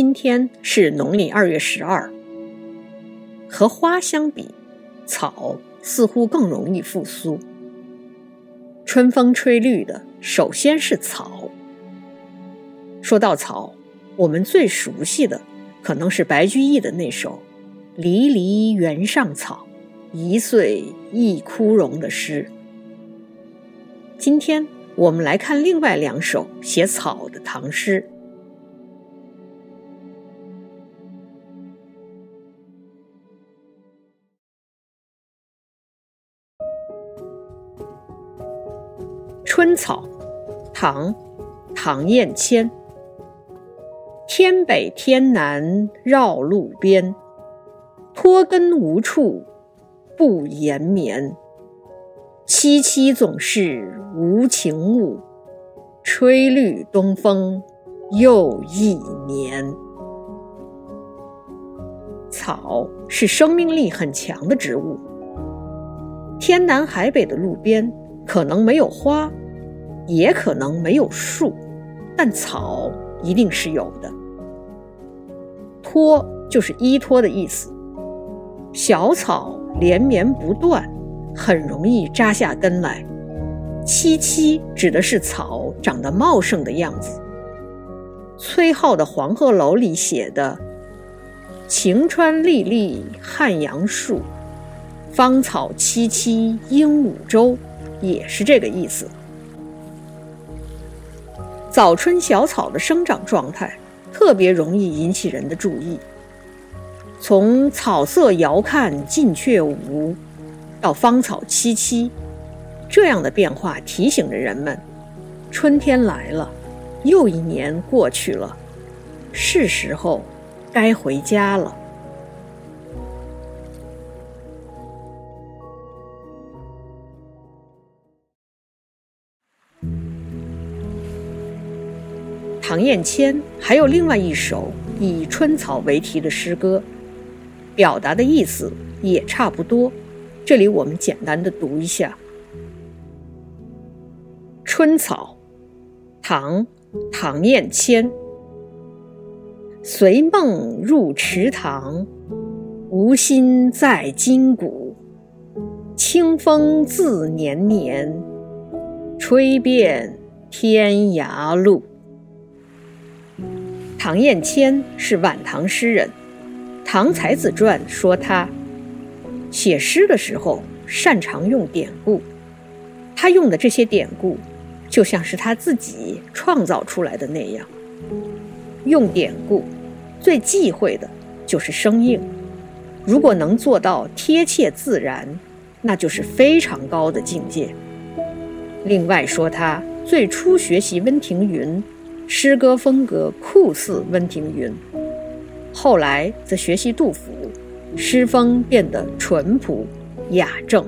今天是农历二月十二。和花相比，草似乎更容易复苏。春风吹绿的，首先是草。说到草，我们最熟悉的可能是白居易的那首“离离原上草，一岁一枯荣”的诗。今天我们来看另外两首写草的唐诗。《春草》唐·唐彦谦。天北天南绕路边，脱根无处不延绵。萋萋总是无情物，吹绿东风又一年。草是生命力很强的植物，天南海北的路边可能没有花。也可能没有树，但草一定是有的。托就是依托的意思。小草连绵不断，很容易扎下根来。萋萋指的是草长得茂盛的样子。崔颢的《黄鹤楼》里写的“晴川历历汉阳树，芳草萋萋鹦鹉洲”也是这个意思。早春小草的生长状态特别容易引起人的注意。从草色遥看近却无，到芳草萋萋，这样的变化提醒着人们：春天来了，又一年过去了，是时候该回家了。唐彦谦还有另外一首以春草为题的诗歌，表达的意思也差不多。这里我们简单的读一下《春草》，唐·唐彦谦。随梦入池塘，无心在今古。清风自年年，吹遍天涯路。唐彦谦是晚唐诗人，《唐才子传》说他写诗的时候擅长用典故，他用的这些典故就像是他自己创造出来的那样。用典故最忌讳的就是生硬，如果能做到贴切自然，那就是非常高的境界。另外说他最初学习温庭筠。诗歌风格酷似温庭筠，后来则学习杜甫，诗风变得淳朴雅正。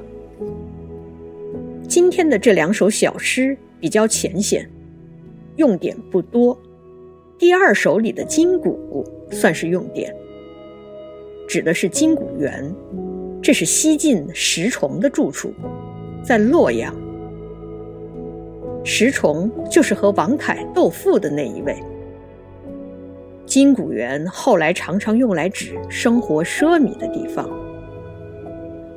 今天的这两首小诗比较浅显，用典不多。第二首里的金谷算是用典，指的是金谷园，这是西晋石崇的住处，在洛阳。石崇就是和王恺斗富的那一位。金谷园后来常常用来指生活奢靡的地方。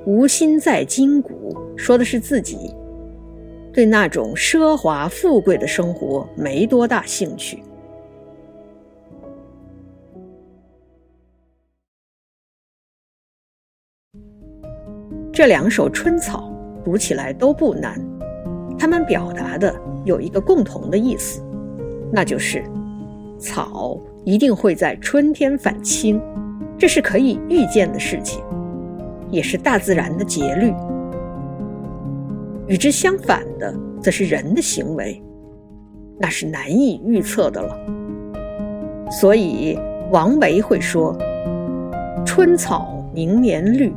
无心在金谷，说的是自己对那种奢华富贵的生活没多大兴趣。这两首春草读起来都不难。他们表达的有一个共同的意思，那就是草一定会在春天返青，这是可以预见的事情，也是大自然的节律。与之相反的，则是人的行为，那是难以预测的了。所以王维会说：“春草明年绿，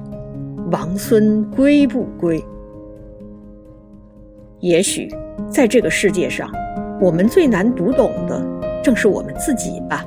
王孙归不归？”也许，在这个世界上，我们最难读懂的，正是我们自己吧。